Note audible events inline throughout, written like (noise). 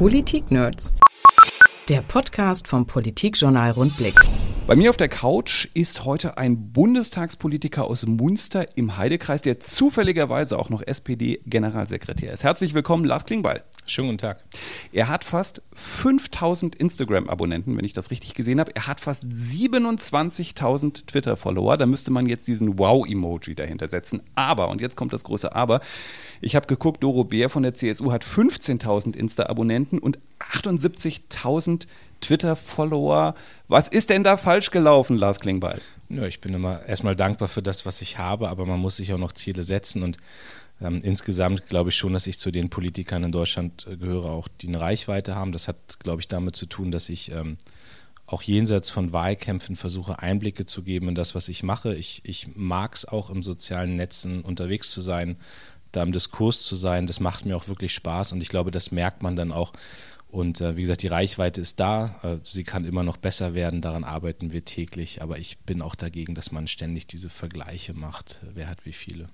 Politik-Nerds. Der Podcast vom Politikjournal Rundblick. Bei mir auf der Couch ist heute ein Bundestagspolitiker aus Munster im Heidekreis, der zufälligerweise auch noch SPD-Generalsekretär ist. Herzlich willkommen, Lars Klingbeil. Schönen guten Tag. Er hat fast 5000 Instagram-Abonnenten, wenn ich das richtig gesehen habe. Er hat fast 27.000 Twitter-Follower. Da müsste man jetzt diesen Wow-Emoji dahinter setzen. Aber, und jetzt kommt das große Aber, ich habe geguckt, Doro Bär von der CSU hat 15.000 Insta-Abonnenten und 78.000 Twitter-Follower. Was ist denn da falsch gelaufen, Lars Klingbeil? Ja, ich bin immer erstmal dankbar für das, was ich habe, aber man muss sich auch noch Ziele setzen und ähm, insgesamt glaube ich schon, dass ich zu den Politikern in Deutschland äh, gehöre, auch die eine Reichweite haben. Das hat, glaube ich, damit zu tun, dass ich ähm, auch jenseits von Wahlkämpfen versuche, Einblicke zu geben in das, was ich mache. Ich, ich mag es auch im sozialen Netzen unterwegs zu sein, da im Diskurs zu sein. Das macht mir auch wirklich Spaß und ich glaube, das merkt man dann auch. Und äh, wie gesagt, die Reichweite ist da. Äh, sie kann immer noch besser werden. Daran arbeiten wir täglich. Aber ich bin auch dagegen, dass man ständig diese Vergleiche macht. Wer hat wie viele?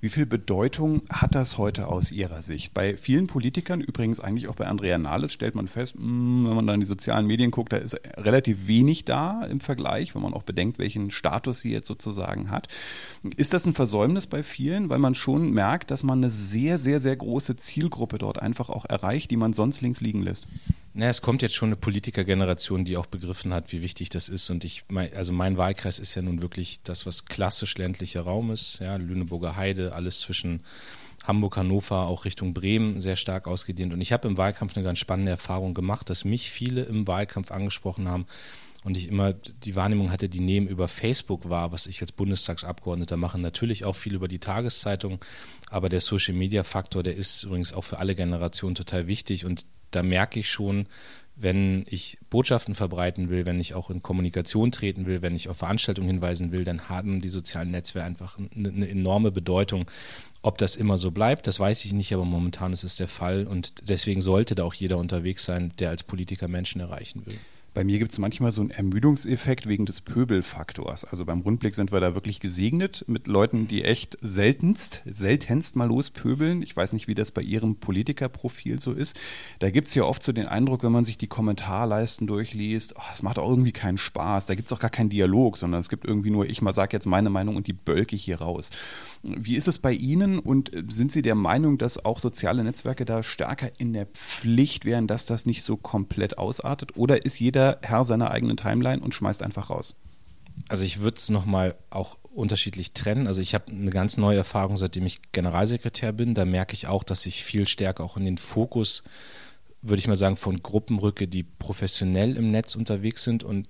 Wie viel Bedeutung hat das heute aus Ihrer Sicht? Bei vielen Politikern, übrigens eigentlich auch bei Andrea Nahles, stellt man fest, hm, wenn man da in die sozialen Medien guckt, da ist relativ wenig da im Vergleich, wenn man auch bedenkt, welchen Status sie jetzt sozusagen hat. Ist das ein Versäumnis bei vielen, weil man schon merkt, dass man eine sehr, sehr, sehr große Zielgruppe dort einfach auch erreicht, die man sonst links liegen lässt? Na, es kommt jetzt schon eine Politikergeneration, die auch begriffen hat, wie wichtig das ist. Und ich, also mein Wahlkreis ist ja nun wirklich das, was klassisch ländlicher Raum ist. Ja, Lüneburger Heide, alles zwischen Hamburg, Hannover, auch Richtung Bremen sehr stark ausgedehnt. Und ich habe im Wahlkampf eine ganz spannende Erfahrung gemacht, dass mich viele im Wahlkampf angesprochen haben und ich immer die Wahrnehmung hatte, die nehmen über Facebook wahr, was ich als Bundestagsabgeordneter mache. Natürlich auch viel über die Tageszeitung, aber der Social-Media-Faktor, der ist übrigens auch für alle Generationen total wichtig und da merke ich schon, wenn ich Botschaften verbreiten will, wenn ich auch in Kommunikation treten will, wenn ich auf Veranstaltungen hinweisen will, dann haben die sozialen Netzwerke einfach eine, enorme Bedeutung. Ob das immer so bleibt, das weiß ich nicht, aber momentan ist es der Fall und deswegen sollte da auch jeder unterwegs sein, der als Politiker Menschen erreichen will. Bei mir gibt es manchmal so einen Ermüdungseffekt wegen des Pöbelfaktors. Also beim Rundblick sind wir da wirklich gesegnet mit Leuten, die echt seltenst, seltenst mal lospöbeln. Ich weiß nicht, wie das bei Ihrem Politikerprofil so ist. Da gibt es ja oft so den Eindruck, wenn man sich die Kommentarleisten durchliest, oh, das macht auch irgendwie keinen Spaß. Da gibt es auch gar keinen Dialog, sondern es gibt irgendwie nur, ich mal sage jetzt meine Meinung und die bölke ich hier raus. Wie ist es bei Ihnen und sind Sie der Meinung, dass auch soziale Netzwerke da stärker in der Pflicht wären, dass das nicht so komplett ausartet? Oder ist jeder jeder Herr seiner eigenen Timeline und schmeißt einfach raus. Also ich würde es nochmal auch unterschiedlich trennen. Also ich habe eine ganz neue Erfahrung, seitdem ich Generalsekretär bin. Da merke ich auch, dass ich viel stärker auch in den Fokus, würde ich mal sagen, von Gruppen rücke, die professionell im Netz unterwegs sind und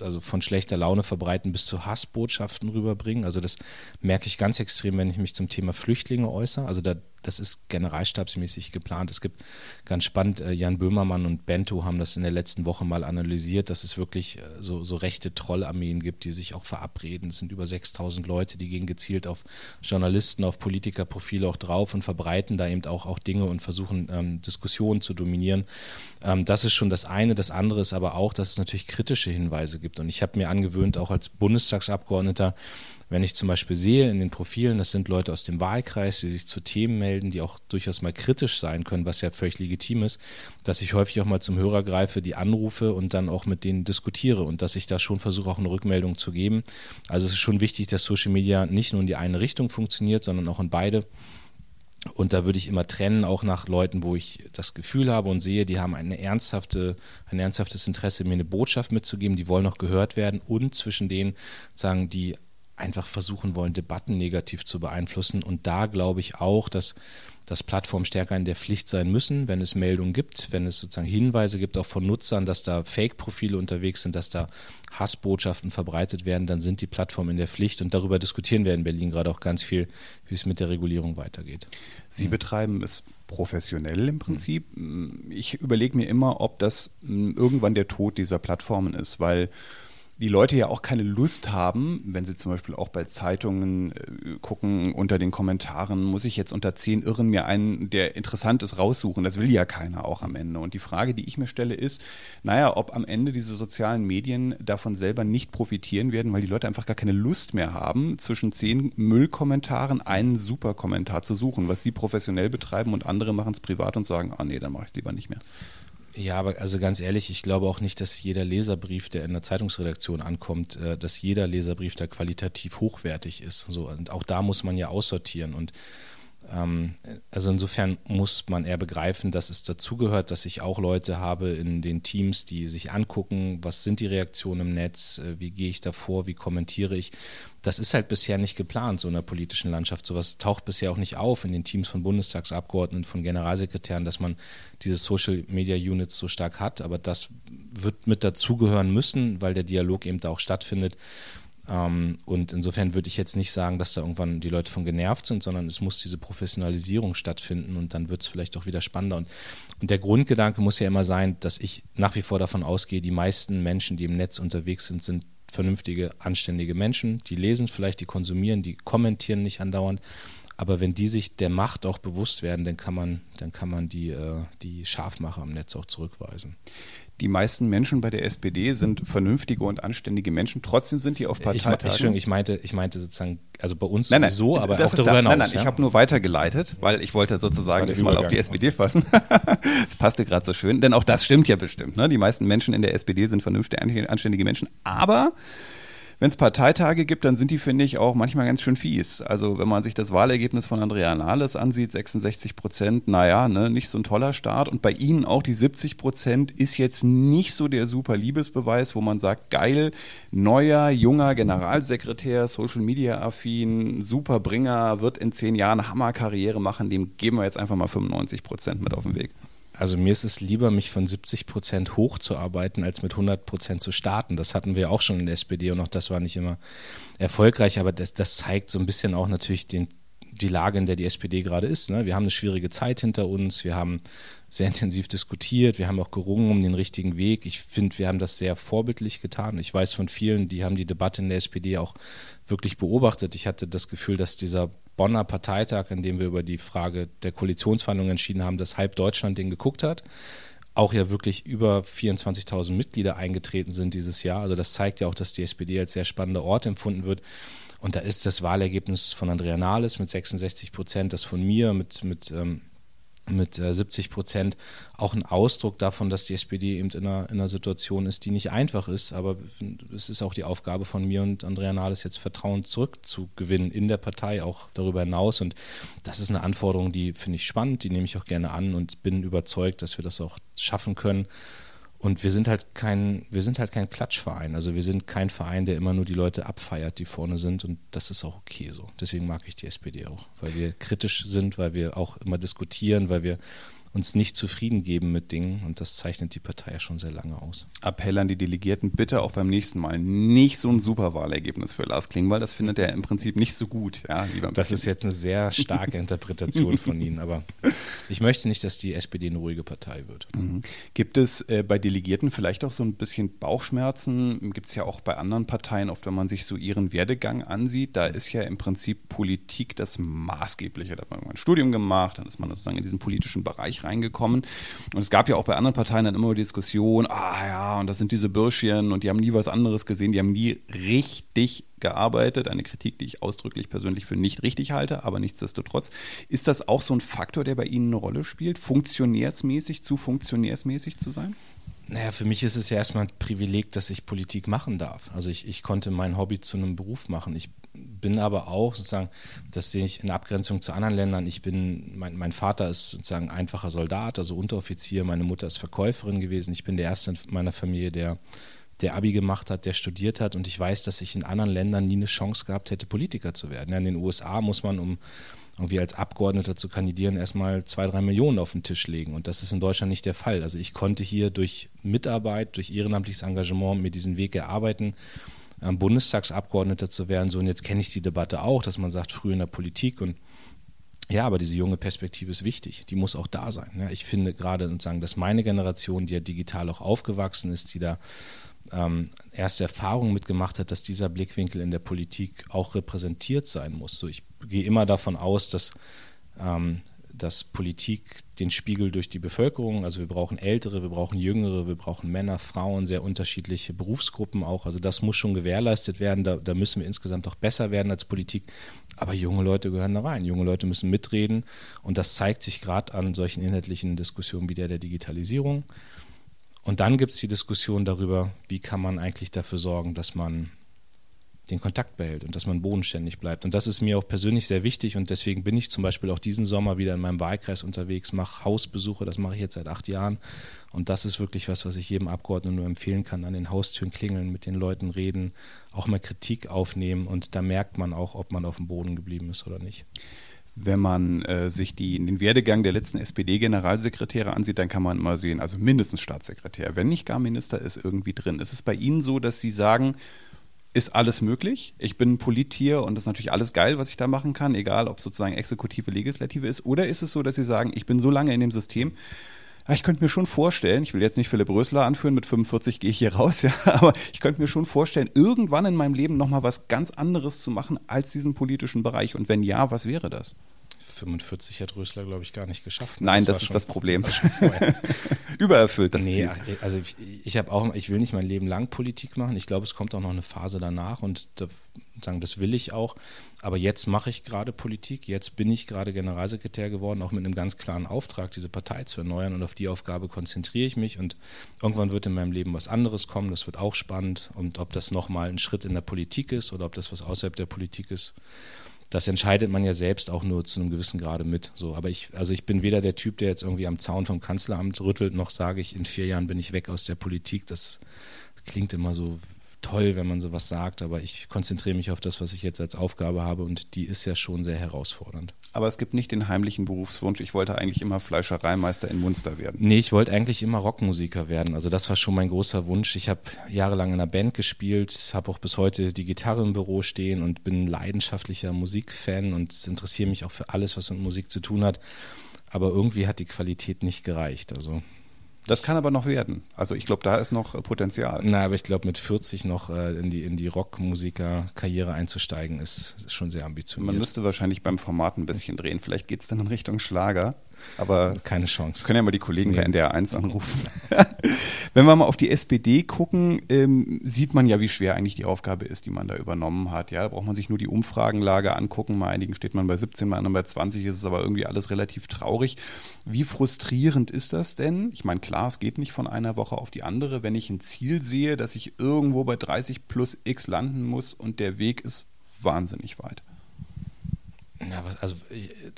also von schlechter Laune verbreiten bis zu Hassbotschaften rüberbringen. Also das merke ich ganz extrem, wenn ich mich zum Thema Flüchtlinge äußere. Also da das ist generalstabsmäßig geplant. Es gibt ganz spannend, äh, Jan Böhmermann und Bento haben das in der letzten Woche mal analysiert, dass es wirklich äh, so, so rechte Trollarmeen gibt, die sich auch verabreden. Es sind über 6000 Leute, die gehen gezielt auf Journalisten, auf Politikerprofile auch drauf und verbreiten da eben auch, auch Dinge und versuchen ähm, Diskussionen zu dominieren. Ähm, das ist schon das eine. Das andere ist aber auch, dass es natürlich kritische Hinweise gibt. Und ich habe mir angewöhnt, auch als Bundestagsabgeordneter, wenn ich zum Beispiel sehe in den Profilen, das sind Leute aus dem Wahlkreis, die sich zu Themen melden, die auch durchaus mal kritisch sein können, was ja völlig legitim ist, dass ich häufig auch mal zum Hörer greife, die anrufe und dann auch mit denen diskutiere und dass ich da schon versuche, auch eine Rückmeldung zu geben. Also es ist schon wichtig, dass Social Media nicht nur in die eine Richtung funktioniert, sondern auch in beide. Und da würde ich immer trennen, auch nach Leuten, wo ich das Gefühl habe und sehe, die haben eine ernsthafte, ein ernsthaftes Interesse, mir eine Botschaft mitzugeben, die wollen noch gehört werden und zwischen denen sagen, die einfach versuchen wollen, Debatten negativ zu beeinflussen. Und da glaube ich auch, dass, dass Plattformen stärker in der Pflicht sein müssen, wenn es Meldungen gibt, wenn es sozusagen Hinweise gibt, auch von Nutzern, dass da Fake-Profile unterwegs sind, dass da Hassbotschaften verbreitet werden, dann sind die Plattformen in der Pflicht. Und darüber diskutieren wir in Berlin gerade auch ganz viel, wie es mit der Regulierung weitergeht. Sie mhm. betreiben es professionell im Prinzip. Mhm. Ich überlege mir immer, ob das hm, irgendwann der Tod dieser Plattformen ist, weil die Leute ja auch keine Lust haben, wenn sie zum Beispiel auch bei Zeitungen äh, gucken, unter den Kommentaren, muss ich jetzt unter zehn Irren mir einen, der interessant ist, raussuchen. Das will ja keiner auch am Ende. Und die Frage, die ich mir stelle, ist, naja, ob am Ende diese sozialen Medien davon selber nicht profitieren werden, weil die Leute einfach gar keine Lust mehr haben, zwischen zehn Müllkommentaren einen Superkommentar zu suchen, was sie professionell betreiben und andere machen es privat und sagen, ah nee, dann mache ich es lieber nicht mehr. Ja, aber also ganz ehrlich, ich glaube auch nicht, dass jeder Leserbrief, der in der Zeitungsredaktion ankommt, äh, dass jeder Leserbrief da qualitativ hochwertig ist. So, und auch da muss man ja aussortieren. Und ähm, also insofern muss man eher begreifen, dass es dazugehört, dass ich auch Leute habe in den Teams, die sich angucken, was sind die Reaktionen im Netz, äh, wie gehe ich da vor, wie kommentiere ich. Das ist halt bisher nicht geplant, so in der politischen Landschaft. Sowas taucht bisher auch nicht auf in den Teams von Bundestagsabgeordneten, von Generalsekretären, dass man diese Social Media Units so stark hat. Aber das wird mit dazugehören müssen, weil der Dialog eben da auch stattfindet. Ähm, und insofern würde ich jetzt nicht sagen, dass da irgendwann die Leute von genervt sind, sondern es muss diese Professionalisierung stattfinden und dann wird es vielleicht auch wieder spannender. Und, und der Grundgedanke muss ja immer sein, dass ich nach wie vor davon ausgehe, die meisten Menschen, die im Netz unterwegs sind, sind vernünftige, anständige Menschen. Die lesen vielleicht, die konsumieren, die kommentieren nicht andauernd. Aber wenn die sich der Macht auch bewusst werden, dann kann man, dann kann man die, äh, die Scharfmacher im Netz auch zurückweisen die meisten Menschen bei der SPD sind vernünftige und anständige Menschen. Trotzdem sind die auf Parteitagen. Ich, ich, meinte, ich meinte sozusagen, also bei uns nein, nein, so, aber auch darüber da, hinaus. Nein, nein, ja? ich habe nur weitergeleitet, weil ich wollte sozusagen das mal auf die SPD fassen. (laughs) das passte gerade so schön, denn auch das stimmt ja bestimmt. Ne? Die meisten Menschen in der SPD sind vernünftige, anständige Menschen, aber wenn es Parteitage gibt, dann sind die, finde ich, auch manchmal ganz schön fies. Also wenn man sich das Wahlergebnis von Andrea Nahles ansieht, 66 Prozent, naja, ne, nicht so ein toller Start. Und bei Ihnen auch die 70 Prozent ist jetzt nicht so der super Liebesbeweis, wo man sagt, geil, neuer, junger Generalsekretär, Social Media affin, super Bringer, wird in zehn Jahren Hammerkarriere machen, dem geben wir jetzt einfach mal 95 Prozent mit auf den Weg. Also mir ist es lieber, mich von 70 Prozent hochzuarbeiten, als mit 100 Prozent zu starten. Das hatten wir auch schon in der SPD und auch das war nicht immer erfolgreich, aber das, das zeigt so ein bisschen auch natürlich den, die Lage, in der die SPD gerade ist. Ne? Wir haben eine schwierige Zeit hinter uns, wir haben sehr intensiv diskutiert, wir haben auch gerungen um den richtigen Weg. Ich finde, wir haben das sehr vorbildlich getan. Ich weiß von vielen, die haben die Debatte in der SPD auch wirklich beobachtet. Ich hatte das Gefühl, dass dieser Bonner Parteitag, in dem wir über die Frage der Koalitionsverhandlungen entschieden haben, dass halb Deutschland den geguckt hat. Auch ja wirklich über 24.000 Mitglieder eingetreten sind dieses Jahr. Also das zeigt ja auch, dass die SPD als sehr spannender Ort empfunden wird. Und da ist das Wahlergebnis von Andrea Nahles mit 66 Prozent, das von mir mit, mit ähm, mit 70 äh, Prozent auch ein Ausdruck davon, dass die SPD eben in einer, in einer, Situation ist, die nicht einfach ist. Aber es ist auch die Aufgabe von mir und Andrea Nahles jetzt Vertrauen zurückzugewinnen in der Partei, auch darüber hinaus. Und das ist eine Anforderung, die finde ich spannend, die nehme ich auch gerne an und bin überzeugt, dass wir das auch schaffen können. Und wir sind halt kein, wir sind halt kein Klatschverein. Also wir sind kein Verein, der immer nur die Leute abfeiert, die vorne sind. Und das ist auch okay so. Deswegen mag ich die SPD auch, weil wir kritisch sind, weil wir auch immer diskutieren, weil wir uns nicht zufrieden geben mit Dingen und das zeichnet die Partei ja schon sehr lange aus. Appell an die Delegierten, bitte auch beim nächsten Mal nicht so ein Superwahlergebnis für Lars Klingbeil, das findet er im Prinzip nicht so gut. Ja, lieber das ist jetzt eine sehr starke (laughs) Interpretation von Ihnen, aber ich möchte nicht, dass die SPD eine ruhige Partei wird. Mhm. Gibt es äh, bei Delegierten vielleicht auch so ein bisschen Bauchschmerzen? Gibt es ja auch bei anderen Parteien, oft wenn man sich so ihren Werdegang ansieht, da ist ja im Prinzip Politik das Maßgebliche. Da hat man ein Studium gemacht, dann ist man sozusagen in diesen politischen Bereich reingekommen. Und es gab ja auch bei anderen Parteien dann immer die Diskussion, ah ja, und das sind diese Bürschchen und die haben nie was anderes gesehen, die haben nie richtig gearbeitet. Eine Kritik, die ich ausdrücklich persönlich für nicht richtig halte, aber nichtsdestotrotz. Ist das auch so ein Faktor, der bei Ihnen eine Rolle spielt, funktionärsmäßig zu funktionärsmäßig zu sein? Naja, für mich ist es ja erstmal ein Privileg, dass ich Politik machen darf. Also ich, ich konnte mein Hobby zu einem Beruf machen. Ich bin aber auch sozusagen, das sehe ich in Abgrenzung zu anderen Ländern, ich bin, mein, mein Vater ist sozusagen einfacher Soldat, also Unteroffizier, meine Mutter ist Verkäuferin gewesen. Ich bin der Erste in meiner Familie, der der Abi gemacht hat, der studiert hat und ich weiß, dass ich in anderen Ländern nie eine Chance gehabt hätte, Politiker zu werden. In den USA muss man, um irgendwie als Abgeordneter zu kandidieren, erstmal zwei, drei Millionen auf den Tisch legen. Und das ist in Deutschland nicht der Fall. Also ich konnte hier durch Mitarbeit, durch ehrenamtliches Engagement mir diesen Weg erarbeiten Bundestagsabgeordneter zu werden. So, und jetzt kenne ich die Debatte auch, dass man sagt, früher in der Politik und ja, aber diese junge Perspektive ist wichtig. Die muss auch da sein. Ja, ich finde gerade sozusagen, dass meine Generation, die ja digital auch aufgewachsen ist, die da ähm, erste Erfahrungen mitgemacht hat, dass dieser Blickwinkel in der Politik auch repräsentiert sein muss. So, ich gehe immer davon aus, dass ähm, dass Politik den Spiegel durch die Bevölkerung, also wir brauchen Ältere, wir brauchen Jüngere, wir brauchen Männer, Frauen, sehr unterschiedliche Berufsgruppen auch. Also das muss schon gewährleistet werden. Da, da müssen wir insgesamt doch besser werden als Politik. Aber junge Leute gehören da rein. Junge Leute müssen mitreden. Und das zeigt sich gerade an solchen inhaltlichen Diskussionen wie der der Digitalisierung. Und dann gibt es die Diskussion darüber, wie kann man eigentlich dafür sorgen, dass man den Kontakt behält und dass man bodenständig bleibt. Und das ist mir auch persönlich sehr wichtig und deswegen bin ich zum Beispiel auch diesen Sommer wieder in meinem Wahlkreis unterwegs, mache Hausbesuche, das mache ich jetzt seit acht Jahren. Und das ist wirklich was, was ich jedem Abgeordneten nur empfehlen kann, an den Haustüren klingeln, mit den Leuten reden, auch mal Kritik aufnehmen und da merkt man auch, ob man auf dem Boden geblieben ist oder nicht. Wenn man äh, sich die, den Werdegang der letzten SPD-Generalsekretäre ansieht, dann kann man mal sehen, also mindestens Staatssekretär, wenn nicht gar Minister, ist irgendwie drin. Ist es bei Ihnen so, dass Sie sagen, ist alles möglich. Ich bin ein Polittier und das ist natürlich alles geil, was ich da machen kann, egal ob sozusagen Exekutive, Legislative ist. Oder ist es so, dass Sie sagen, ich bin so lange in dem System, ich könnte mir schon vorstellen, ich will jetzt nicht Philipp Rösler anführen, mit 45 gehe ich hier raus, (laughs) ja, aber ich könnte mir schon vorstellen, irgendwann in meinem Leben nochmal was ganz anderes zu machen als diesen politischen Bereich. Und wenn ja, was wäre das? 45 hat Rösler, glaube ich, gar nicht geschafft. Nein, das, das ist das Problem. (laughs) Übererfüllt das nee, Ziel. Also ich, ich habe auch, ich will nicht mein Leben lang Politik machen. Ich glaube, es kommt auch noch eine Phase danach und da, sagen, das will ich auch. Aber jetzt mache ich gerade Politik. Jetzt bin ich gerade Generalsekretär geworden, auch mit einem ganz klaren Auftrag, diese Partei zu erneuern. Und auf die Aufgabe konzentriere ich mich. Und irgendwann wird in meinem Leben was anderes kommen. Das wird auch spannend. Und ob das nochmal ein Schritt in der Politik ist oder ob das was außerhalb der Politik ist, das entscheidet man ja selbst auch nur zu einem gewissen Grade mit. So, aber ich, also ich bin weder der Typ, der jetzt irgendwie am Zaun vom Kanzleramt rüttelt, noch sage ich, in vier Jahren bin ich weg aus der Politik. Das klingt immer so toll, wenn man sowas sagt, aber ich konzentriere mich auf das, was ich jetzt als Aufgabe habe und die ist ja schon sehr herausfordernd. Aber es gibt nicht den heimlichen Berufswunsch, ich wollte eigentlich immer Fleischereimeister in Munster werden. Nee, ich wollte eigentlich immer Rockmusiker werden. Also das war schon mein großer Wunsch. Ich habe jahrelang in einer Band gespielt, habe auch bis heute die Gitarre im Büro stehen und bin leidenschaftlicher Musikfan und interessiere mich auch für alles, was mit Musik zu tun hat. Aber irgendwie hat die Qualität nicht gereicht. Also das kann aber noch werden. Also ich glaube, da ist noch äh, Potenzial. Na, aber ich glaube, mit 40 noch äh, in die, in die Rockmusiker-Karriere einzusteigen, ist, ist, schon sehr ambitioniert. Man müsste wahrscheinlich beim Format ein bisschen drehen. Vielleicht geht es dann in Richtung Schlager. Aber keine Chance. Können ja mal die Kollegen nee. bei NDR 1 anrufen. (laughs) Wenn wir mal auf die SPD gucken, ähm, sieht man ja, wie schwer eigentlich die Aufgabe ist, die man da übernommen hat. Ja, da braucht man sich nur die Umfragenlage angucken. Bei einigen steht man bei 17, bei anderen bei 20, ist es aber irgendwie alles relativ traurig. Wie frustrierend ist das denn? Ich meine, klar, es geht nicht von einer Woche auf die andere. Wenn ich ein Ziel sehe, dass ich irgendwo bei 30 plus X landen muss und der Weg ist wahnsinnig weit. Ja, also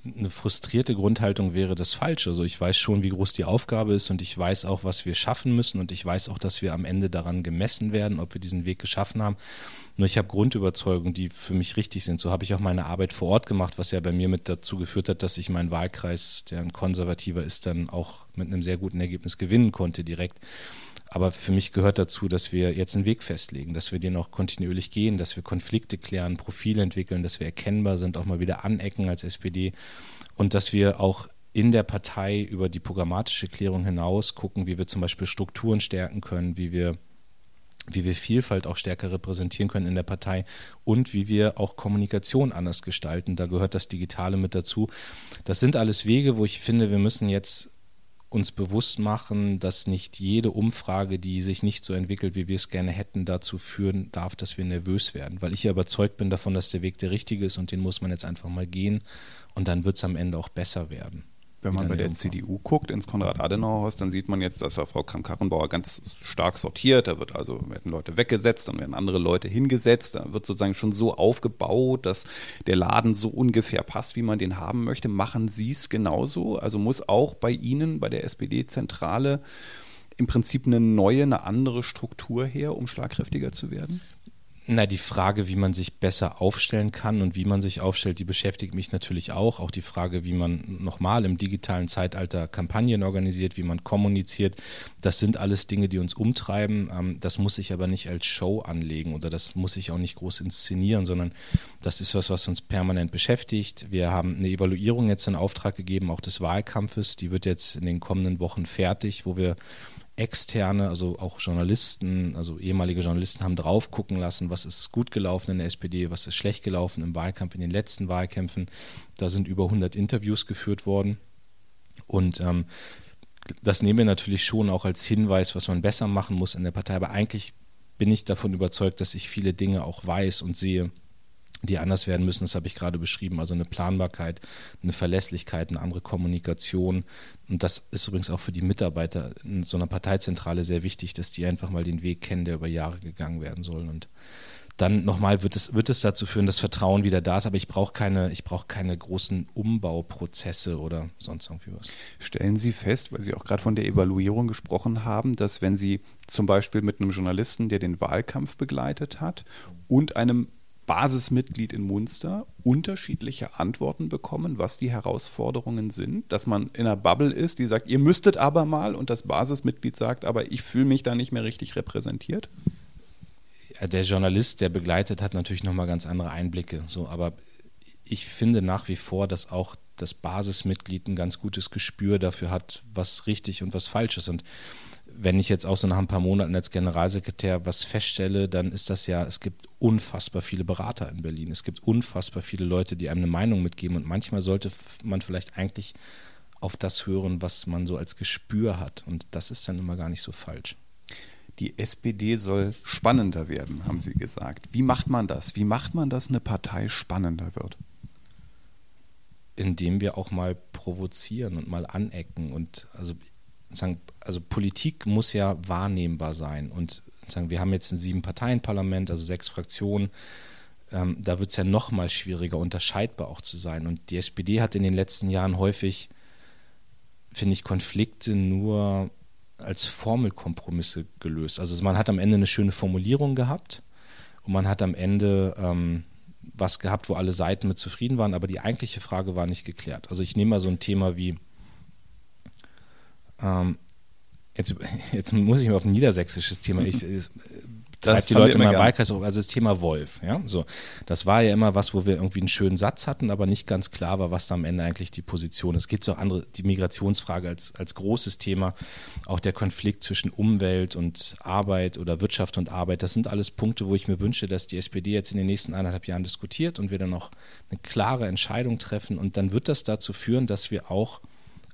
eine frustrierte Grundhaltung wäre das Falsche. Also ich weiß schon, wie groß die Aufgabe ist und ich weiß auch, was wir schaffen müssen und ich weiß auch, dass wir am Ende daran gemessen werden, ob wir diesen Weg geschaffen haben. Nur ich habe Grundüberzeugungen, die für mich richtig sind. So habe ich auch meine Arbeit vor Ort gemacht, was ja bei mir mit dazu geführt hat, dass ich meinen Wahlkreis, der ein konservativer ist, dann auch mit einem sehr guten Ergebnis gewinnen konnte direkt. Aber für mich gehört dazu, dass wir jetzt einen Weg festlegen, dass wir den auch kontinuierlich gehen, dass wir Konflikte klären, Profile entwickeln, dass wir erkennbar sind, auch mal wieder anecken als SPD und dass wir auch in der Partei über die programmatische Klärung hinaus gucken, wie wir zum Beispiel Strukturen stärken können, wie wir wie wir Vielfalt auch stärker repräsentieren können in der Partei und wie wir auch Kommunikation anders gestalten. Da gehört das Digitale mit dazu. Das sind alles Wege, wo ich finde, wir müssen jetzt uns bewusst machen, dass nicht jede Umfrage, die sich nicht so entwickelt, wie wir es gerne hätten, dazu führen darf, dass wir nervös werden. Weil ich ja überzeugt bin davon, dass der Weg der richtige ist und den muss man jetzt einfach mal gehen und dann wird es am Ende auch besser werden. Wenn man bei der CDU guckt, ins Konrad-Adenauer-Haus, dann sieht man jetzt, dass Frau Kramp-Karrenbauer ganz stark sortiert. Da wird also, werden Leute weggesetzt, dann werden andere Leute hingesetzt. Da wird sozusagen schon so aufgebaut, dass der Laden so ungefähr passt, wie man den haben möchte. Machen Sie es genauso? Also muss auch bei Ihnen, bei der SPD-Zentrale, im Prinzip eine neue, eine andere Struktur her, um schlagkräftiger zu werden? Na, die Frage, wie man sich besser aufstellen kann und wie man sich aufstellt, die beschäftigt mich natürlich auch. Auch die Frage, wie man nochmal im digitalen Zeitalter Kampagnen organisiert, wie man kommuniziert. Das sind alles Dinge, die uns umtreiben. Ähm, das muss ich aber nicht als Show anlegen oder das muss ich auch nicht groß inszenieren, sondern das ist was, was uns permanent beschäftigt. Wir haben eine Evaluierung jetzt in Auftrag gegeben, auch des Wahlkampfes. Die wird jetzt in den kommenden Wochen fertig, wo wir externe, also auch Journalisten, also ehemalige Journalisten haben drauf gucken lassen, was ist gut gelaufen in der SPD, was ist schlecht gelaufen im Wahlkampf, in den letzten Wahlkämpfen. Da sind über 100 Interviews geführt worden. Und ähm, das nehmen wir natürlich schon auch als Hinweis, was man besser machen muss in der Partei. Aber eigentlich bin ich davon überzeugt, dass ich viele Dinge auch weiß und sehe, die anders werden müssen. Das habe ich gerade beschrieben. Also eine Planbarkeit, eine Verlässlichkeit, eine andere Kommunikation. Und das ist übrigens auch für die Mitarbeiter in so einer Parteizentrale sehr wichtig, dass die einfach mal den Weg kennen, der über Jahre gegangen werden soll. Und dann nochmal wird es, wird es dazu führen, dass Vertrauen wieder da ist, aber ich brauche keine, ich keine großen Umbauprozesse oder sonst irgendwie was. Stellen Sie fest, weil Sie auch gerade von der Evaluierung gesprochen haben, dass wenn Sie zum Beispiel mit einem Journalisten, der den Wahlkampf begleitet hat, und einem Basismitglied in Munster unterschiedliche Antworten bekommen, was die Herausforderungen sind, dass man in einer Bubble ist, die sagt, ihr müsstet aber mal und das Basismitglied sagt, aber ich fühle mich da nicht mehr richtig repräsentiert? Der Journalist, der begleitet, hat natürlich nochmal ganz andere Einblicke. So, aber ich finde nach wie vor, dass auch das Basismitglied ein ganz gutes Gespür dafür hat, was richtig und was falsch ist. Und wenn ich jetzt auch so nach ein paar Monaten als Generalsekretär was feststelle, dann ist das ja, es gibt unfassbar viele Berater in Berlin. Es gibt unfassbar viele Leute, die einem eine Meinung mitgeben. Und manchmal sollte man vielleicht eigentlich auf das hören, was man so als Gespür hat. Und das ist dann immer gar nicht so falsch. Die SPD soll spannender werden, haben Sie gesagt. Wie macht man das? Wie macht man, dass eine Partei spannender wird? Indem wir auch mal provozieren und mal anecken. Und also sagen, also Politik muss ja wahrnehmbar sein. Und sagen, wir haben jetzt ein Sieben-Parteien-Parlament, also sechs Fraktionen. Ähm, da wird es ja noch mal schwieriger, unterscheidbar auch zu sein. Und die SPD hat in den letzten Jahren häufig, finde ich, Konflikte nur als Formelkompromisse gelöst. Also man hat am Ende eine schöne Formulierung gehabt und man hat am Ende ähm, was gehabt, wo alle Seiten mit zufrieden waren, aber die eigentliche Frage war nicht geklärt. Also ich nehme mal so ein Thema wie ähm, jetzt, jetzt muss ich mal auf ein niedersächsisches Thema. Ich, (laughs) ich treibt die Leute meinem Wahlkreis auf. Also das Thema Wolf. Ja? So, das war ja immer was, wo wir irgendwie einen schönen Satz hatten, aber nicht ganz klar war, was da am Ende eigentlich die Position ist. Es geht so andere, die Migrationsfrage als, als großes Thema, auch der Konflikt zwischen Umwelt und Arbeit oder Wirtschaft und Arbeit. Das sind alles Punkte, wo ich mir wünsche, dass die SPD jetzt in den nächsten eineinhalb Jahren diskutiert und wir dann auch eine klare Entscheidung treffen. Und dann wird das dazu führen, dass wir auch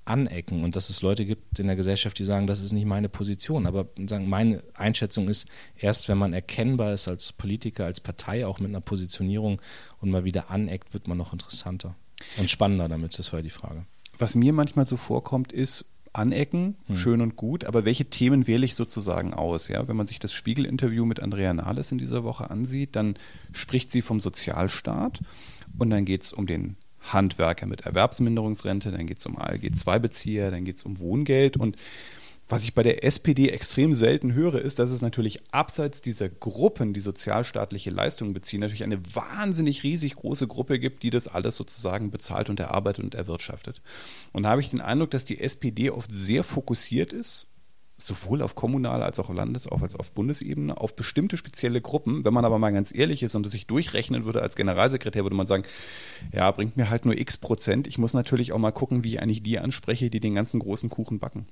anecken und dass es Leute gibt in der Gesellschaft, die sagen, das ist nicht meine Position. Aber sagen, meine Einschätzung ist, erst wenn man erkennbar ist als Politiker, als Partei, auch mit einer Positionierung und mal wieder aneckt, wird man noch interessanter und spannender damit. Das war die Frage. Was mir manchmal so vorkommt, ist, anecken, hm. schön und gut, aber welche Themen wähle ich sozusagen aus? Ja? Wenn man sich das Spiegel-Interview mit Andrea Nahles in dieser Woche ansieht, dann spricht sie vom Sozialstaat und dann geht es um den Handwerker mit Erwerbsminderungsrente, dann geht es um ALG-2-Bezieher, dann geht es um Wohngeld und was ich bei der SPD extrem selten höre, ist, dass es natürlich abseits dieser Gruppen, die sozialstaatliche Leistungen beziehen, natürlich eine wahnsinnig riesig große Gruppe gibt, die das alles sozusagen bezahlt und erarbeitet und erwirtschaftet. Und da habe ich den Eindruck, dass die SPD oft sehr fokussiert ist sowohl auf kommunaler als auch Landes- als auf Bundesebene auf bestimmte spezielle Gruppen. Wenn man aber mal ganz ehrlich ist und es sich durchrechnen würde als Generalsekretär, würde man sagen, ja, bringt mir halt nur x Prozent. Ich muss natürlich auch mal gucken, wie ich eigentlich die anspreche, die den ganzen großen Kuchen backen.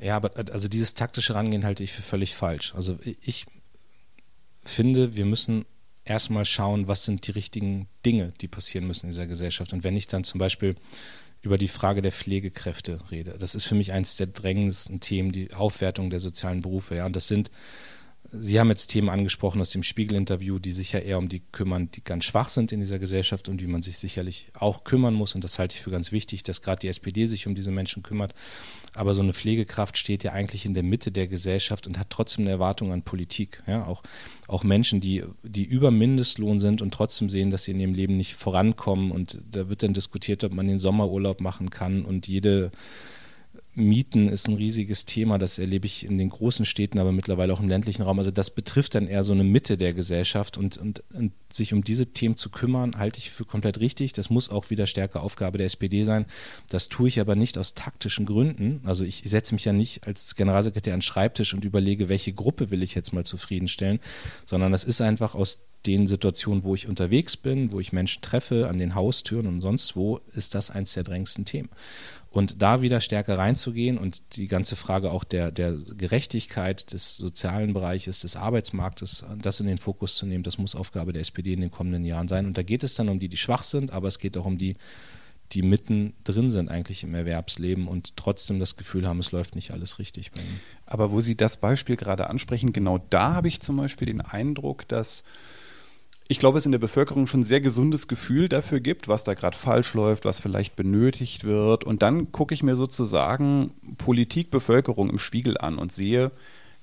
Ja, aber also dieses taktische Rangehen halte ich für völlig falsch. Also ich finde, wir müssen erstmal schauen, was sind die richtigen Dinge, die passieren müssen in dieser Gesellschaft. Und wenn ich dann zum Beispiel über die Frage der Pflegekräfte rede. Das ist für mich eines der drängendsten Themen, die Aufwertung der sozialen Berufe. Ja, und das sind Sie haben jetzt Themen angesprochen aus dem Spiegel-Interview, die sich ja eher um die kümmern, die ganz schwach sind in dieser Gesellschaft und die man sich sicherlich auch kümmern muss. Und das halte ich für ganz wichtig, dass gerade die SPD sich um diese Menschen kümmert. Aber so eine Pflegekraft steht ja eigentlich in der Mitte der Gesellschaft und hat trotzdem eine Erwartung an Politik. Ja, auch, auch Menschen, die, die über Mindestlohn sind und trotzdem sehen, dass sie in ihrem Leben nicht vorankommen. Und da wird dann diskutiert, ob man den Sommerurlaub machen kann und jede Mieten ist ein riesiges Thema, das erlebe ich in den großen Städten, aber mittlerweile auch im ländlichen Raum. Also das betrifft dann eher so eine Mitte der Gesellschaft und, und, und, sich um diese Themen zu kümmern, halte ich für komplett richtig. Das muss auch wieder stärker Aufgabe der SPD sein. Das tue ich aber nicht aus taktischen Gründen. Also ich setze mich ja nicht als Generalsekretär an den Schreibtisch und überlege, welche Gruppe will ich jetzt mal zufriedenstellen, sondern das ist einfach aus den Situationen, wo ich unterwegs bin, wo ich Menschen treffe, an den Haustüren und sonst wo, ist das eins der drängendsten Themen. Und da wieder stärker reinzugehen und die ganze Frage auch der, der Gerechtigkeit des sozialen Bereiches, des Arbeitsmarktes, das in den Fokus zu nehmen, das muss Aufgabe der SPD in den kommenden Jahren sein. Und da geht es dann um die, die schwach sind, aber es geht auch um die, die mitten drin sind eigentlich im Erwerbsleben und trotzdem das Gefühl haben, es läuft nicht alles richtig bei ihnen. Aber wo Sie das Beispiel gerade ansprechen, genau da habe ich zum Beispiel den Eindruck, dass ich glaube, es in der Bevölkerung schon ein sehr gesundes Gefühl dafür gibt, was da gerade falsch läuft, was vielleicht benötigt wird. Und dann gucke ich mir sozusagen Politik, Bevölkerung im Spiegel an und sehe,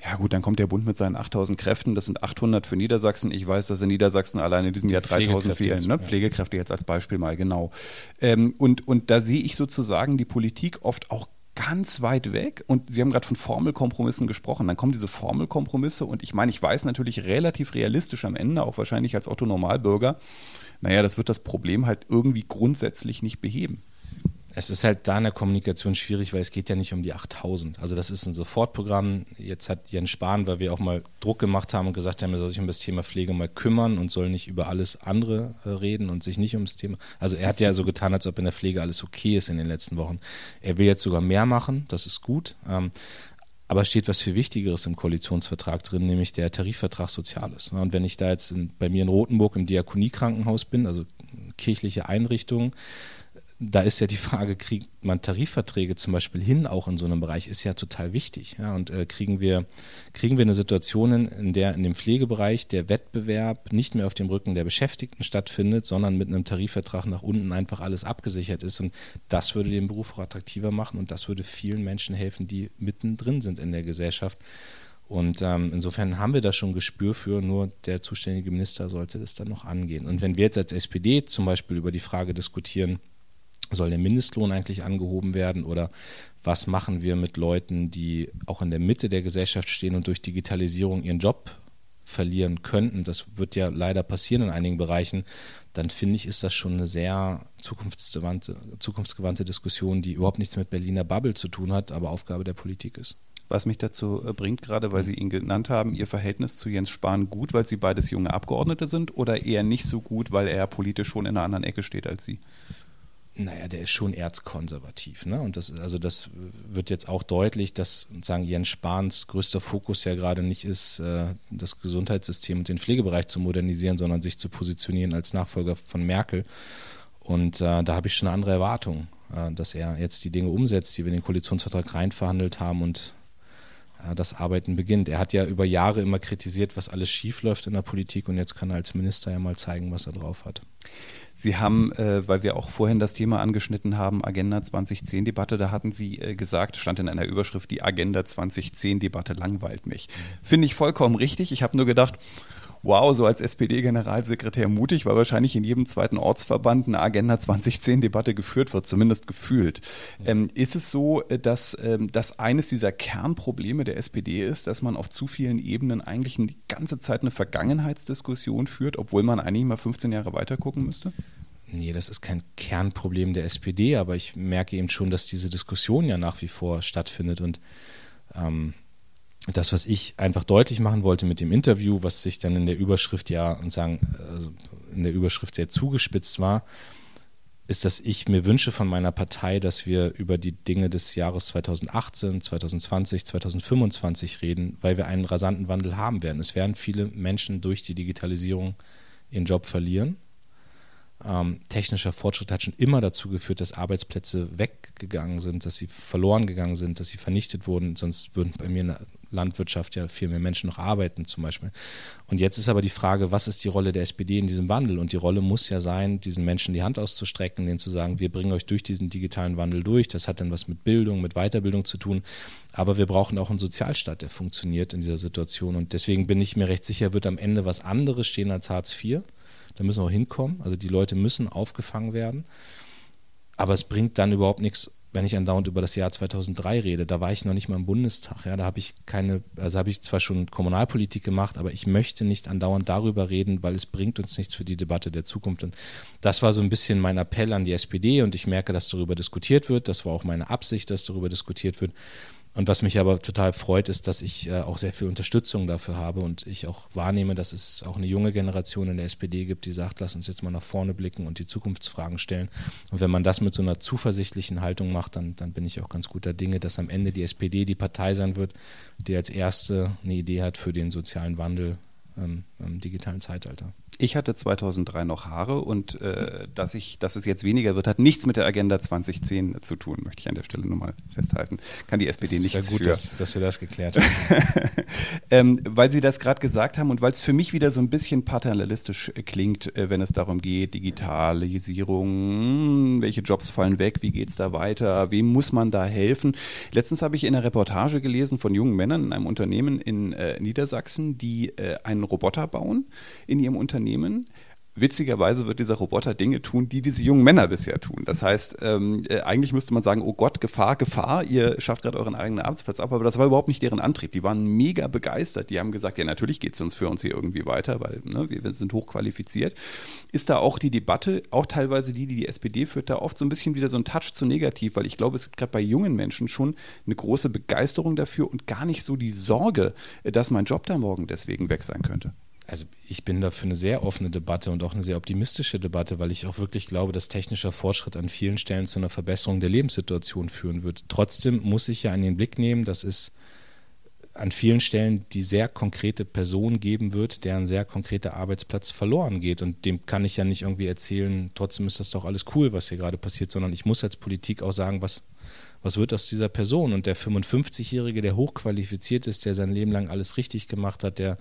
ja gut, dann kommt der Bund mit seinen 8000 Kräften, das sind 800 für Niedersachsen. Ich weiß, dass in Niedersachsen alleine in diesem Jahr 3000 fehlen. Ne? Pflegekräfte jetzt als Beispiel mal, genau. Ähm, und, und da sehe ich sozusagen die Politik oft auch ganz weit weg. Und Sie haben gerade von Formelkompromissen gesprochen. Dann kommen diese Formelkompromisse und ich meine, ich weiß natürlich relativ realistisch am Ende, auch wahrscheinlich als Otto Normalbürger, naja, das wird das Problem halt irgendwie grundsätzlich nicht beheben es ist halt da in der Kommunikation schwierig, weil es geht ja nicht um die 8000. Also das ist ein Sofortprogramm. Jetzt hat Jens Spahn, weil wir auch mal Druck gemacht haben und gesagt haben, er soll sich um das Thema Pflege mal kümmern und soll nicht über alles andere äh, reden und sich nicht ums Thema. Also er hat ja so getan, als ob in der Pflege alles okay ist in den letzten Wochen. Er will jetzt sogar mehr machen, das ist gut. Ähm, aber steht was viel Wichtigeres im Koalitionsvertrag drin, nämlich der Tarifvertrag Soziales. Und wenn ich da jetzt in, bei mir in Rothenburg im Diakoniekrankenhaus bin, also kirchliche Einrichtungen, da ist ja die Frage, kriegt man Tarifverträge zum Beispiel hin, auch in so einem Bereich, ist ja total wichtig. Ja, und äh, kriegen, wir, kriegen wir eine Situation, in der in dem Pflegebereich der Wettbewerb nicht mehr auf dem Rücken der Beschäftigten stattfindet, sondern mit einem Tarifvertrag nach unten einfach alles abgesichert ist. Und das würde den Beruf auch attraktiver machen und das würde vielen Menschen helfen, die mittendrin sind in der Gesellschaft. Und ähm, insofern haben wir da schon Gespür für, nur der zuständige Minister sollte das dann noch angehen. Und wenn wir jetzt als SPD zum Beispiel über die Frage diskutieren, soll der Mindestlohn eigentlich angehoben werden oder was machen wir mit Leuten, die auch in der Mitte der Gesellschaft stehen und durch Digitalisierung ihren Job verlieren könnten, das wird ja leider passieren in einigen Bereichen, dann finde ich, ist das schon eine sehr zukunftsgewandte, zukunftsgewandte Diskussion, die überhaupt nichts mit Berliner Bubble zu tun hat, aber Aufgabe der Politik ist. Was mich dazu äh, bringt, gerade weil Sie ihn genannt haben, Ihr Verhältnis zu Jens Spahn gut, weil Sie beides junge Abgeordnete sind oder eher nicht so gut, weil er politisch schon in einer anderen Ecke steht als Sie? Naja, der ist schon erzkonservativ. Ne? Und das, also das wird jetzt auch deutlich, dass sagen Jens Spahns größter Fokus ja gerade nicht ist, äh, das Gesundheitssystem und den Pflegebereich zu modernisieren, sondern sich zu positionieren als Nachfolger von Merkel. Und äh, da habe ich schon eine andere Erwartung, äh, dass er jetzt die Dinge umsetzt, die wir in den Koalitionsvertrag reinverhandelt haben und äh, das Arbeiten beginnt. Er hat ja über Jahre immer kritisiert, was alles schief läuft in der Politik und jetzt kann er als Minister ja mal zeigen, was er drauf hat. Sie haben, äh, weil wir auch vorhin das Thema angeschnitten haben, Agenda 2010-Debatte, da hatten Sie äh, gesagt, stand in einer Überschrift, die Agenda 2010-Debatte langweilt mich. Finde ich vollkommen richtig. Ich habe nur gedacht, wow, so als SPD-Generalsekretär mutig, weil wahrscheinlich in jedem zweiten Ortsverband eine Agenda 2010-Debatte geführt wird, zumindest gefühlt. Ähm, ist es so, äh, dass ähm, das eines dieser Kernprobleme der SPD ist, dass man auf zu vielen Ebenen eigentlich die ganze Zeit eine Vergangenheitsdiskussion führt, obwohl man eigentlich mal 15 Jahre weiter gucken müsste? Nee, das ist kein Kernproblem der SPD, aber ich merke eben schon, dass diese Diskussion ja nach wie vor stattfindet und ähm, das, was ich einfach deutlich machen wollte mit dem Interview, was sich dann in der Überschrift ja und sagen, also in der Überschrift sehr zugespitzt war, ist, dass ich mir wünsche von meiner Partei, dass wir über die Dinge des Jahres 2018, 2020, 2025 reden, weil wir einen rasanten Wandel haben werden. Es werden viele Menschen durch die Digitalisierung ihren Job verlieren. Ähm, technischer Fortschritt hat schon immer dazu geführt, dass Arbeitsplätze weggegangen sind, dass sie verloren gegangen sind, dass sie vernichtet wurden. Sonst würden bei mir Landwirtschaft ja viel mehr Menschen noch arbeiten zum Beispiel. Und jetzt ist aber die Frage, was ist die Rolle der SPD in diesem Wandel? Und die Rolle muss ja sein, diesen Menschen die Hand auszustrecken, denen zu sagen, wir bringen euch durch diesen digitalen Wandel durch. Das hat dann was mit Bildung, mit Weiterbildung zu tun. Aber wir brauchen auch einen Sozialstaat, der funktioniert in dieser Situation. Und deswegen bin ich mir recht sicher, wird am Ende was anderes stehen als Hartz IV. Da müssen wir auch hinkommen. Also die Leute müssen aufgefangen werden. Aber es bringt dann überhaupt nichts, wenn ich andauernd über das Jahr 2003 rede, da war ich noch nicht mal im Bundestag. Ja, da habe ich keine, also habe ich zwar schon Kommunalpolitik gemacht, aber ich möchte nicht andauernd darüber reden, weil es bringt uns nichts für die Debatte der Zukunft. Und das war so ein bisschen mein Appell an die SPD und ich merke, dass darüber diskutiert wird. Das war auch meine Absicht, dass darüber diskutiert wird. Und was mich aber total freut, ist, dass ich äh, auch sehr viel Unterstützung dafür habe und ich auch wahrnehme, dass es auch eine junge Generation in der SPD gibt, die sagt, lass uns jetzt mal nach vorne blicken und die Zukunftsfragen stellen. Und wenn man das mit so einer zuversichtlichen Haltung macht, dann, dann bin ich auch ganz guter Dinge, dass am Ende die SPD die Partei sein wird, die als erste eine Idee hat für den sozialen Wandel ähm, im digitalen Zeitalter. Ich hatte 2003 noch Haare und äh, dass, ich, dass es jetzt weniger wird, hat nichts mit der Agenda 2010 zu tun, möchte ich an der Stelle nur mal festhalten. Kann die SPD nicht. Sehr gut, für. Dass, dass wir das geklärt (laughs) haben. ähm, weil Sie das gerade gesagt haben und weil es für mich wieder so ein bisschen paternalistisch klingt, äh, wenn es darum geht, Digitalisierung, hm, welche Jobs fallen weg, wie geht es da weiter, wem muss man da helfen. Letztens habe ich in einer Reportage gelesen von jungen Männern in einem Unternehmen in äh, Niedersachsen, die äh, einen Roboter bauen in ihrem Unternehmen Unternehmen. Witzigerweise wird dieser Roboter Dinge tun, die diese jungen Männer bisher tun. Das heißt, ähm, äh, eigentlich müsste man sagen, oh Gott, Gefahr, Gefahr, ihr schafft gerade euren eigenen Arbeitsplatz ab, aber das war überhaupt nicht deren Antrieb. Die waren mega begeistert. Die haben gesagt, ja, natürlich geht es uns für uns hier irgendwie weiter, weil ne, wir, wir sind hochqualifiziert. Ist da auch die Debatte, auch teilweise die, die die SPD führt, da oft so ein bisschen wieder so ein Touch zu negativ, weil ich glaube, es gibt gerade bei jungen Menschen schon eine große Begeisterung dafür und gar nicht so die Sorge, äh, dass mein Job da morgen deswegen weg sein könnte also ich bin da für eine sehr offene Debatte und auch eine sehr optimistische Debatte, weil ich auch wirklich glaube, dass technischer Fortschritt an vielen Stellen zu einer Verbesserung der Lebenssituation führen wird. Trotzdem muss ich ja in den Blick nehmen, dass es an vielen Stellen die sehr konkrete Person geben wird, deren sehr konkreter Arbeitsplatz verloren geht. Und dem kann ich ja nicht irgendwie erzählen, trotzdem ist das doch alles cool, was hier gerade passiert, sondern ich muss als Politik auch sagen, was, was wird aus dieser Person? Und der 55-Jährige, der hochqualifiziert ist, der sein Leben lang alles richtig gemacht hat, der,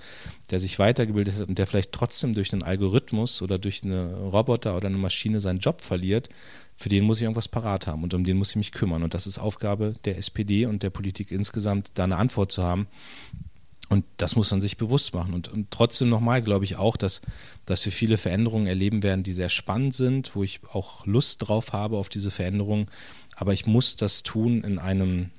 der sich weitergebildet hat und der vielleicht trotzdem durch einen Algorithmus oder durch eine Roboter oder eine Maschine seinen Job verliert, für den muss ich irgendwas parat haben und um den muss ich mich kümmern. Und das ist Aufgabe der SPD und der Politik insgesamt, da eine Antwort zu haben. Und das muss man sich bewusst machen. Und, und trotzdem nochmal glaube ich auch, dass, dass wir viele Veränderungen erleben werden, die sehr spannend sind, wo ich auch Lust drauf habe auf diese Veränderungen. Aber ich muss das tun in einem,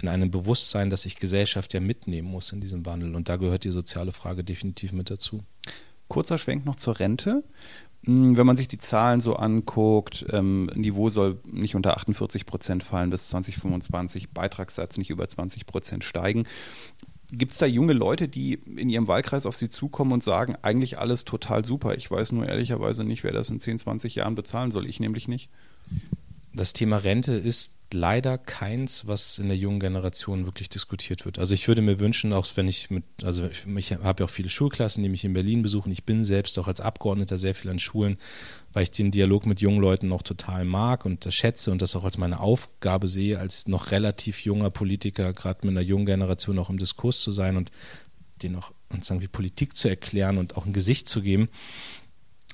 in einem Bewusstsein, dass ich Gesellschaft ja mitnehmen muss in diesem Wandel. Und da gehört die soziale Frage definitiv mit dazu. Kurzer Schwenk noch zur Rente. Hm, wenn man sich die Zahlen so anguckt, ähm, Niveau soll nicht unter 48 Prozent fallen bis 2025, Beitragssatz nicht über 20 Prozent steigen. Gibt es da junge Leute, die in ihrem Wahlkreis auf Sie zukommen und sagen, eigentlich alles total super, ich weiß nur ehrlicherweise nicht, wer das in 10, 20 Jahren bezahlen soll, ich nämlich nicht? Das Thema Rente ist leider keins, was in der jungen Generation wirklich diskutiert wird. Also ich würde mir wünschen, auch wenn ich mit, also ich, ich habe ja auch viele Schulklassen, die mich in Berlin besuchen. Ich bin selbst auch als Abgeordneter sehr viel an Schulen, weil ich den Dialog mit jungen Leuten noch total mag und das schätze und das auch als meine Aufgabe sehe, als noch relativ junger Politiker, gerade mit einer jungen Generation auch im Diskurs zu sein und denen auch sozusagen wie Politik zu erklären und auch ein Gesicht zu geben.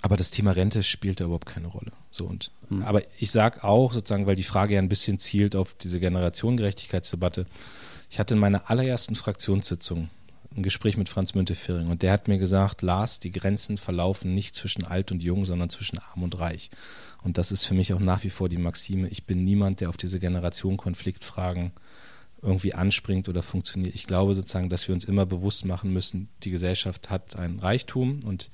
Aber das Thema Rente spielt da überhaupt keine Rolle. So und, mhm. Aber ich sage auch, sozusagen, weil die Frage ja ein bisschen zielt auf diese Generationengerechtigkeitsdebatte. Ich hatte in meiner allerersten Fraktionssitzung ein Gespräch mit Franz Müntefering und der hat mir gesagt, Lars, die Grenzen verlaufen nicht zwischen alt und jung, sondern zwischen arm und reich. Und das ist für mich auch nach wie vor die Maxime. Ich bin niemand, der auf diese Generationenkonfliktfragen irgendwie anspringt oder funktioniert. Ich glaube sozusagen, dass wir uns immer bewusst machen müssen, die Gesellschaft hat ein Reichtum und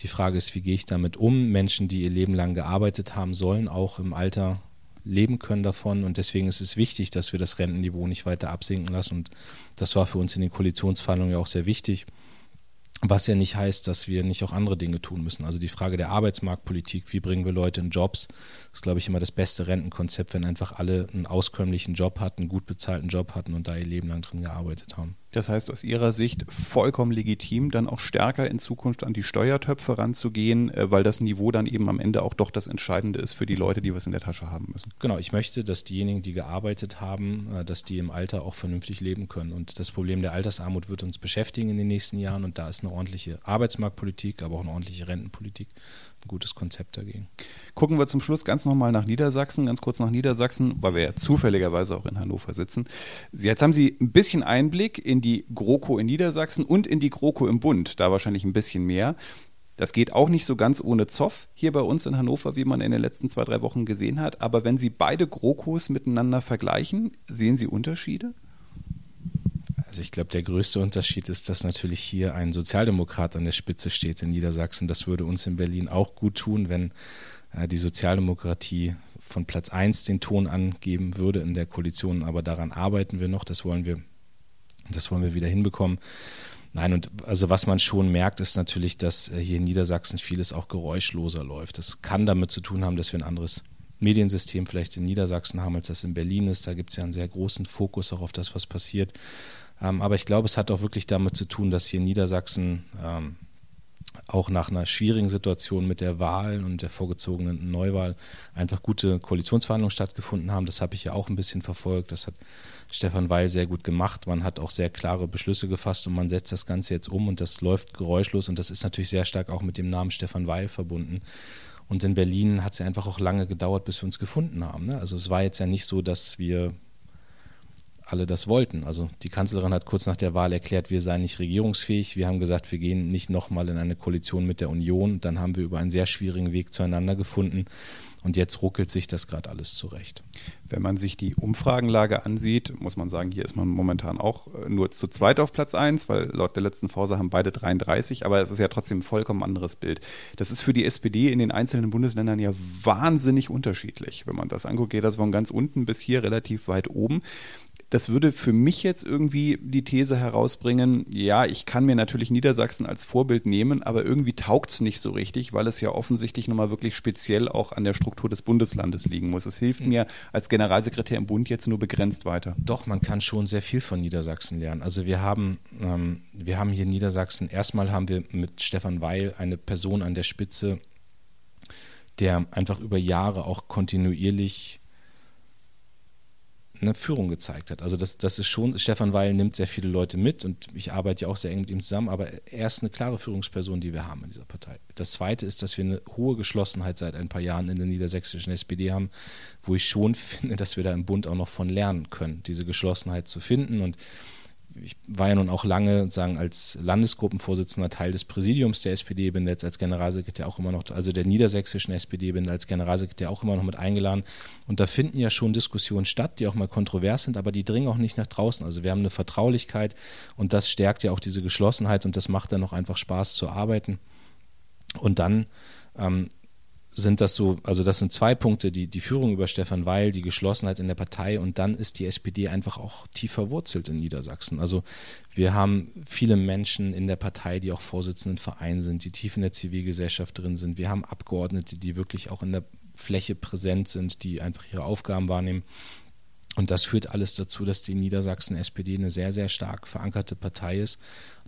die Frage ist, wie gehe ich damit um? Menschen, die ihr Leben lang gearbeitet haben, sollen auch im Alter leben können davon. Und deswegen ist es wichtig, dass wir das Rentenniveau nicht weiter absinken lassen. Und das war für uns in den Koalitionsverhandlungen ja auch sehr wichtig. Was ja nicht heißt, dass wir nicht auch andere Dinge tun müssen. Also die Frage der Arbeitsmarktpolitik, wie bringen wir Leute in Jobs, ist, glaube ich, immer das beste Rentenkonzept, wenn einfach alle einen auskömmlichen Job hatten, einen gut bezahlten Job hatten und da ihr Leben lang drin gearbeitet haben. Das heißt, aus Ihrer Sicht vollkommen legitim, dann auch stärker in Zukunft an die Steuertöpfe ranzugehen, äh, weil das Niveau dann eben am Ende auch doch das Entscheidende ist für die Leute, die was in der Tasche haben müssen. Genau, ich möchte, dass diejenigen, die gearbeitet haben, äh, dass die im Alter auch vernünftig leben können. Und das Problem der Altersarmut wird uns beschäftigen in den nächsten Jahren. Und da ist eine ordentliche Arbeitsmarktpolitik, aber auch eine ordentliche Rentenpolitik ein gutes Konzept dagegen. Gucken wir zum Schluss ganz nochmal nach Niedersachsen, ganz kurz nach Niedersachsen, weil wir ja zufälligerweise auch in Hannover sitzen. Jetzt haben Sie ein bisschen Einblick in die GroKo in Niedersachsen und in die GroKo im Bund, da wahrscheinlich ein bisschen mehr. Das geht auch nicht so ganz ohne Zoff hier bei uns in Hannover, wie man in den letzten zwei, drei Wochen gesehen hat. Aber wenn Sie beide GroKos miteinander vergleichen, sehen Sie Unterschiede? Also ich glaube, der größte Unterschied ist, dass natürlich hier ein Sozialdemokrat an der Spitze steht in Niedersachsen. Das würde uns in Berlin auch gut tun, wenn äh, die Sozialdemokratie von Platz 1 den Ton angeben würde in der Koalition, aber daran arbeiten wir noch, das wollen wir, das wollen wir wieder hinbekommen. Nein, und also was man schon merkt, ist natürlich, dass äh, hier in Niedersachsen vieles auch geräuschloser läuft. Das kann damit zu tun haben, dass wir ein anderes Mediensystem vielleicht in Niedersachsen haben, als das in Berlin ist. Da gibt es ja einen sehr großen Fokus auch auf das, was passiert. Ähm, aber ich glaube, es hat auch wirklich damit zu tun, dass hier in Niedersachsen ähm, auch nach einer schwierigen Situation mit der Wahl und der vorgezogenen Neuwahl einfach gute Koalitionsverhandlungen stattgefunden haben. Das habe ich ja auch ein bisschen verfolgt. Das hat Stefan Weil sehr gut gemacht. Man hat auch sehr klare Beschlüsse gefasst und man setzt das Ganze jetzt um und das läuft geräuschlos und das ist natürlich sehr stark auch mit dem Namen Stefan Weil verbunden. Und in Berlin hat es ja einfach auch lange gedauert, bis wir uns gefunden haben. Ne? Also es war jetzt ja nicht so, dass wir alle das wollten. Also die Kanzlerin hat kurz nach der Wahl erklärt, wir seien nicht regierungsfähig. Wir haben gesagt, wir gehen nicht nochmal in eine Koalition mit der Union. Dann haben wir über einen sehr schwierigen Weg zueinander gefunden. Und jetzt ruckelt sich das gerade alles zurecht. Wenn man sich die Umfragenlage ansieht, muss man sagen, hier ist man momentan auch äh, nur zu zweit auf Platz 1, weil laut der letzten Vorsa haben beide 33, aber es ist ja trotzdem ein vollkommen anderes Bild. Das ist für die SPD in den einzelnen Bundesländern ja wahnsinnig unterschiedlich. Wenn man das anguckt, geht das von ganz unten bis hier relativ weit oben das würde für mich jetzt irgendwie die These herausbringen, ja, ich kann mir natürlich Niedersachsen als Vorbild nehmen, aber irgendwie taugt es nicht so richtig, weil es ja offensichtlich nochmal wirklich speziell auch an der Struktur des Bundeslandes liegen muss. Es hilft mir als Generalsekretär im Bund jetzt nur begrenzt weiter. Doch, man kann schon sehr viel von Niedersachsen lernen. Also wir haben, ähm, wir haben hier Niedersachsen, erstmal haben wir mit Stefan Weil eine Person an der Spitze, der einfach über Jahre auch kontinuierlich eine Führung gezeigt hat. Also das, das ist schon, Stefan Weil nimmt sehr viele Leute mit und ich arbeite ja auch sehr eng mit ihm zusammen, aber er ist eine klare Führungsperson, die wir haben in dieser Partei. Das Zweite ist, dass wir eine hohe Geschlossenheit seit ein paar Jahren in der niedersächsischen SPD haben, wo ich schon (laughs) finde, dass wir da im Bund auch noch von lernen können, diese Geschlossenheit zu finden und ich war ja nun auch lange sagen als Landesgruppenvorsitzender Teil des Präsidiums der SPD, bin jetzt als Generalsekretär auch immer noch, also der niedersächsischen SPD, bin als Generalsekretär auch immer noch mit eingeladen. Und da finden ja schon Diskussionen statt, die auch mal kontrovers sind, aber die dringen auch nicht nach draußen. Also wir haben eine Vertraulichkeit und das stärkt ja auch diese Geschlossenheit und das macht dann auch einfach Spaß zu arbeiten. Und dann ähm, sind das so, also das sind zwei Punkte, die, die Führung über Stefan Weil, die Geschlossenheit in der Partei und dann ist die SPD einfach auch tief verwurzelt in Niedersachsen. Also wir haben viele Menschen in der Partei, die auch Vorsitzenden Vereinen sind, die tief in der Zivilgesellschaft drin sind. Wir haben Abgeordnete, die wirklich auch in der Fläche präsent sind, die einfach ihre Aufgaben wahrnehmen. Und das führt alles dazu, dass die Niedersachsen SPD eine sehr, sehr stark verankerte Partei ist,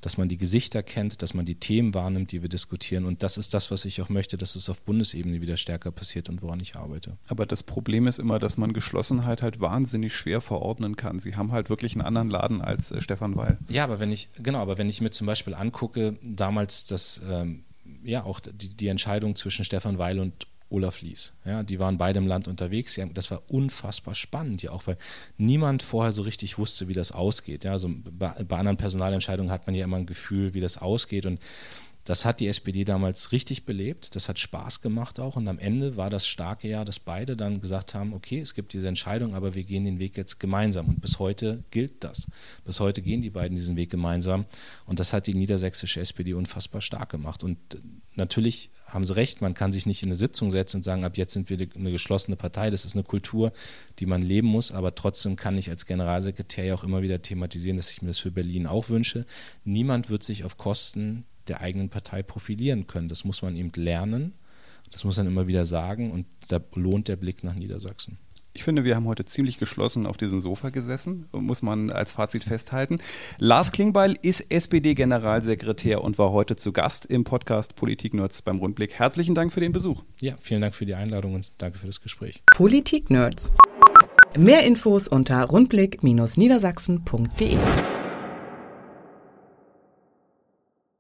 dass man die Gesichter kennt, dass man die Themen wahrnimmt, die wir diskutieren. Und das ist das, was ich auch möchte, dass es auf Bundesebene wieder stärker passiert und woran ich arbeite. Aber das Problem ist immer, dass man Geschlossenheit halt wahnsinnig schwer verordnen kann. Sie haben halt wirklich einen anderen Laden als äh, Stefan Weil. Ja, aber wenn ich, genau, aber wenn ich mir zum Beispiel angucke, damals das, ähm, ja, auch die, die Entscheidung zwischen Stefan Weil und Olaf Lies. Ja, die waren beide im Land unterwegs. Das war unfassbar spannend, ja auch, weil niemand vorher so richtig wusste, wie das ausgeht. Ja, also bei, bei anderen Personalentscheidungen hat man ja immer ein Gefühl, wie das ausgeht und das hat die SPD damals richtig belebt, das hat Spaß gemacht auch. Und am Ende war das starke Jahr, dass beide dann gesagt haben, okay, es gibt diese Entscheidung, aber wir gehen den Weg jetzt gemeinsam. Und bis heute gilt das. Bis heute gehen die beiden diesen Weg gemeinsam. Und das hat die niedersächsische SPD unfassbar stark gemacht. Und natürlich haben Sie recht, man kann sich nicht in eine Sitzung setzen und sagen, ab jetzt sind wir eine geschlossene Partei, das ist eine Kultur, die man leben muss, aber trotzdem kann ich als Generalsekretär ja auch immer wieder thematisieren, dass ich mir das für Berlin auch wünsche. Niemand wird sich auf Kosten der eigenen Partei profilieren können. Das muss man eben lernen. Das muss man immer wieder sagen und da lohnt der Blick nach Niedersachsen. Ich finde, wir haben heute ziemlich geschlossen auf diesem Sofa gesessen, muss man als Fazit festhalten. Lars Klingbeil ist SPD-Generalsekretär und war heute zu Gast im Podcast Politik Nerds beim Rundblick. Herzlichen Dank für den Besuch. Ja, vielen Dank für die Einladung und danke für das Gespräch. Politik Nerds. Mehr Infos unter rundblick-niedersachsen.de.